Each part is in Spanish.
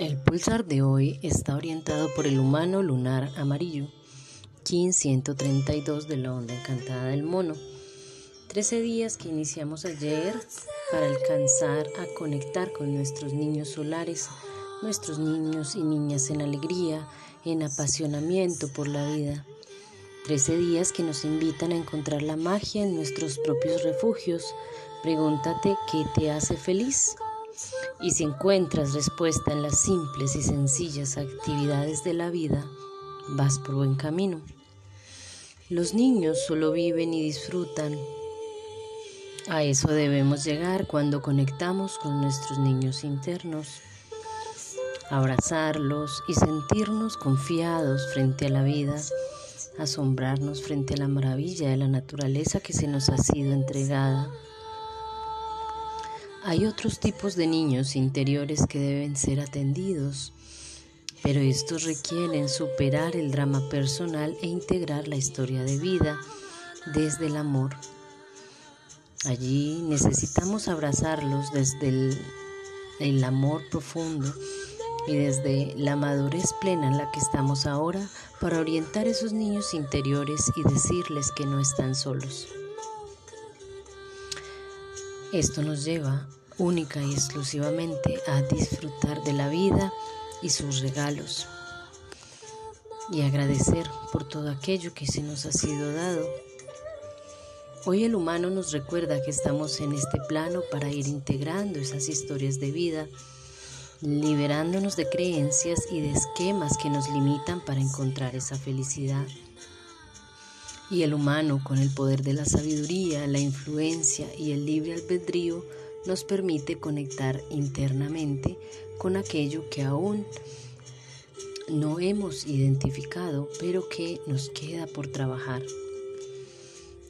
El pulsar de hoy está orientado por el humano lunar amarillo, Kin 132 de la onda encantada del mono. Trece días que iniciamos ayer para alcanzar a conectar con nuestros niños solares, nuestros niños y niñas en alegría, en apasionamiento por la vida. Trece días que nos invitan a encontrar la magia en nuestros propios refugios. Pregúntate qué te hace feliz y si encuentras respuesta en las simples y sencillas actividades de la vida, vas por buen camino. Los niños solo viven y disfrutan. A eso debemos llegar cuando conectamos con nuestros niños internos. Abrazarlos y sentirnos confiados frente a la vida, asombrarnos frente a la maravilla de la naturaleza que se nos ha sido entregada hay otros tipos de niños interiores que deben ser atendidos, pero estos requieren superar el drama personal e integrar la historia de vida desde el amor. Allí necesitamos abrazarlos desde el, el, amor profundo y desde la madurez plena en la que estamos ahora para orientar a esos niños interiores y decirles que no están solos. Esto nos lleva única y exclusivamente a disfrutar de la vida y sus regalos y agradecer por todo aquello que se nos ha sido dado. Hoy el humano nos recuerda que estamos en este plano para ir integrando esas historias de vida, liberándonos de creencias y de esquemas que nos limitan para encontrar esa felicidad. Y el humano, con el poder de la sabiduría, la influencia y el libre albedrío, nos permite conectar internamente con aquello que aún no hemos identificado, pero que nos queda por trabajar.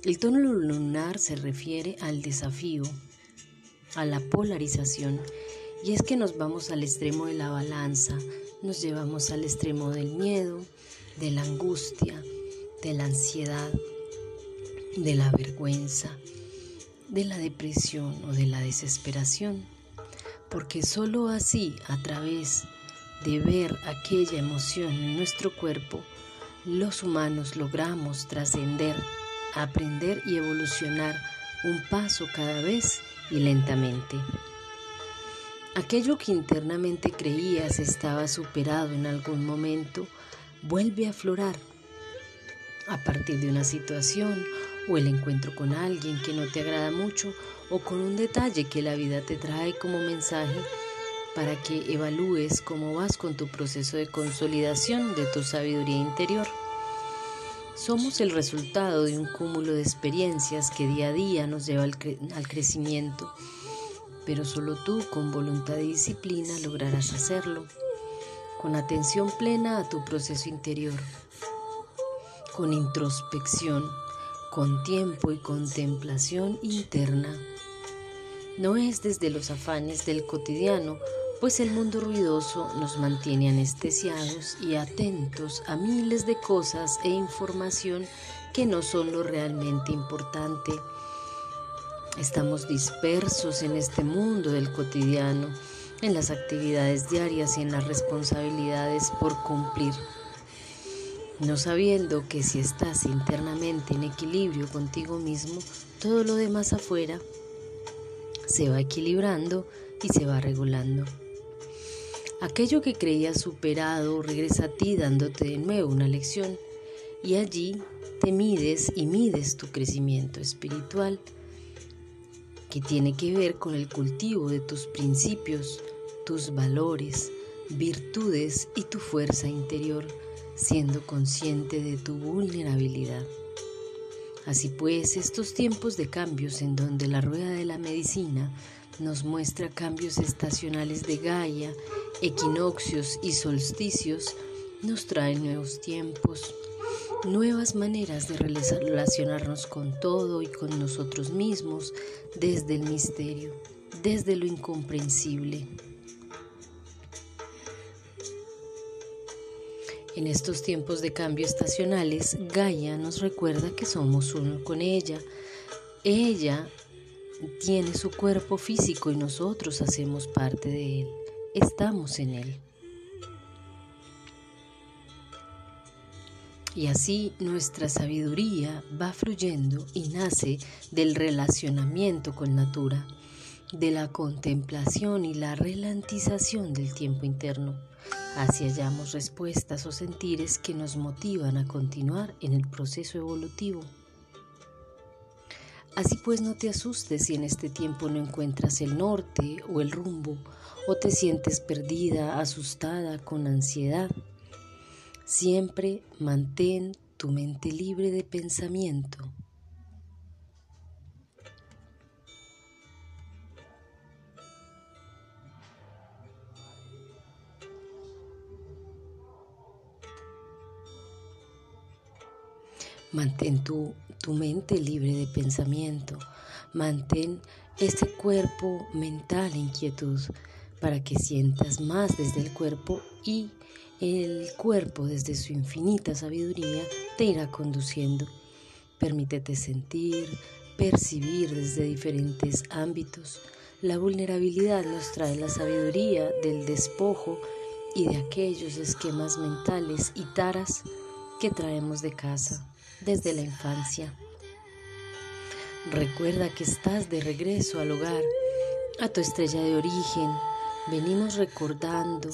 El tono lunar se refiere al desafío, a la polarización, y es que nos vamos al extremo de la balanza, nos llevamos al extremo del miedo, de la angustia, de la ansiedad, de la vergüenza, de la depresión o de la desesperación, porque sólo así, a través de ver aquella emoción en nuestro cuerpo, los humanos logramos trascender, aprender y evolucionar un paso cada vez y lentamente. Aquello que internamente creías estaba superado en algún momento vuelve a aflorar a partir de una situación o el encuentro con alguien que no te agrada mucho o con un detalle que la vida te trae como mensaje para que evalúes cómo vas con tu proceso de consolidación de tu sabiduría interior. Somos el resultado de un cúmulo de experiencias que día a día nos lleva al, al crecimiento, pero solo tú con voluntad y disciplina lograrás hacerlo, con atención plena a tu proceso interior, con introspección con tiempo y contemplación interna. No es desde los afanes del cotidiano, pues el mundo ruidoso nos mantiene anestesiados y atentos a miles de cosas e información que no son lo realmente importante. Estamos dispersos en este mundo del cotidiano, en las actividades diarias y en las responsabilidades por cumplir no sabiendo que si estás internamente en equilibrio contigo mismo, todo lo demás afuera se va equilibrando y se va regulando. Aquello que creías superado regresa a ti dándote de nuevo una lección y allí te mides y mides tu crecimiento espiritual que tiene que ver con el cultivo de tus principios, tus valores, virtudes y tu fuerza interior siendo consciente de tu vulnerabilidad. Así pues, estos tiempos de cambios en donde la rueda de la medicina nos muestra cambios estacionales de Gaia, equinoccios y solsticios, nos traen nuevos tiempos, nuevas maneras de relacionarnos con todo y con nosotros mismos desde el misterio, desde lo incomprensible. En estos tiempos de cambio estacionales, Gaia nos recuerda que somos uno con ella. Ella tiene su cuerpo físico y nosotros hacemos parte de él. Estamos en él. Y así nuestra sabiduría va fluyendo y nace del relacionamiento con Natura, de la contemplación y la relantización del tiempo interno. Así hallamos respuestas o sentires que nos motivan a continuar en el proceso evolutivo. Así pues no te asustes si en este tiempo no encuentras el norte o el rumbo o te sientes perdida, asustada, con ansiedad. Siempre mantén tu mente libre de pensamiento. Mantén tu, tu, mente libre de pensamiento. Mantén ese cuerpo mental en quietud para que sientas más desde el cuerpo y el cuerpo desde su infinita sabiduría te irá conduciendo. Permítete sentir, percibir desde diferentes ámbitos. La vulnerabilidad nos trae la sabiduría del despojo y de aquellos esquemas mentales y taras que traemos de casa desde la infancia. Recuerda que estás de regreso al hogar, a tu estrella de origen. Venimos recordando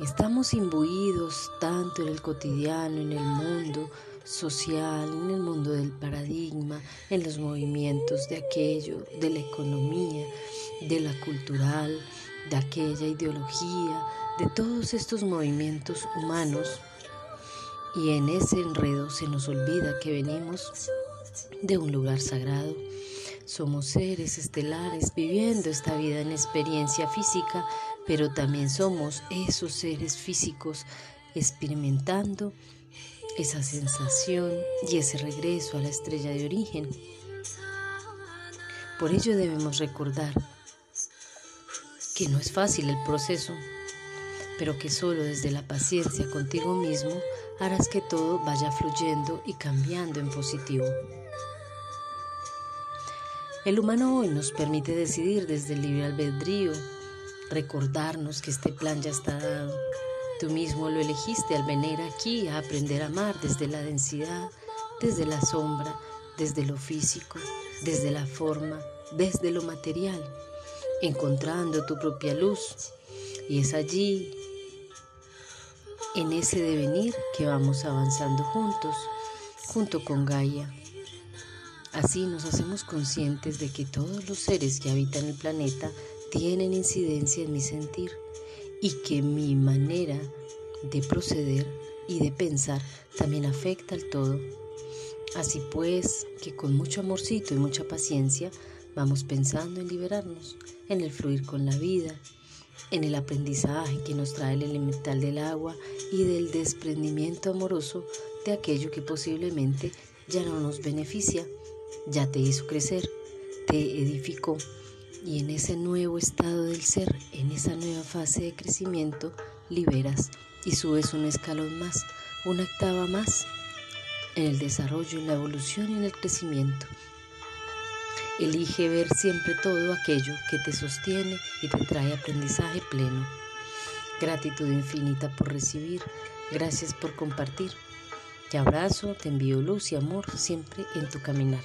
Estamos imbuidos tanto en el cotidiano, en el mundo social, en el mundo del paradigma, en los movimientos de aquello, de la economía, de la cultural, de aquella ideología, de todos estos movimientos humanos. Y en ese enredo se nos olvida que venimos de un lugar sagrado. Somos seres estelares viviendo esta vida en experiencia física pero también somos esos seres físicos experimentando esa sensación y ese regreso a la estrella de origen. Por ello debemos recordar que no es fácil el proceso, pero que solo desde la paciencia contigo mismo harás que todo vaya fluyendo y cambiando en positivo. El humano hoy nos permite decidir desde el libre albedrío recordarnos que este plan ya está dado. Tú mismo lo elegiste al venir aquí a aprender a amar desde la densidad, desde la sombra, desde lo físico, desde la forma, desde lo material, encontrando tu propia luz. Y es allí, en ese devenir, que vamos avanzando juntos, junto con Gaia. Así nos hacemos conscientes de que todos los seres que habitan el planeta tienen incidencia en mi sentir y que mi manera de proceder y de pensar también afecta al todo. Así pues, que con mucho amorcito y mucha paciencia vamos pensando en liberarnos, en el fluir con la vida, en el aprendizaje que nos trae el elemental del agua y del desprendimiento amoroso de aquello que posiblemente ya no nos beneficia, ya te hizo crecer, te edificó y en ese nuevo estado del ser, en esa nueva fase de crecimiento, liberas y subes un escalón más, una octava más en el desarrollo, en la evolución y en el crecimiento. Elige ver siempre todo aquello que te sostiene y te trae aprendizaje pleno. Gratitud infinita por recibir, gracias por compartir. Te abrazo, te envío luz y amor siempre en tu caminar.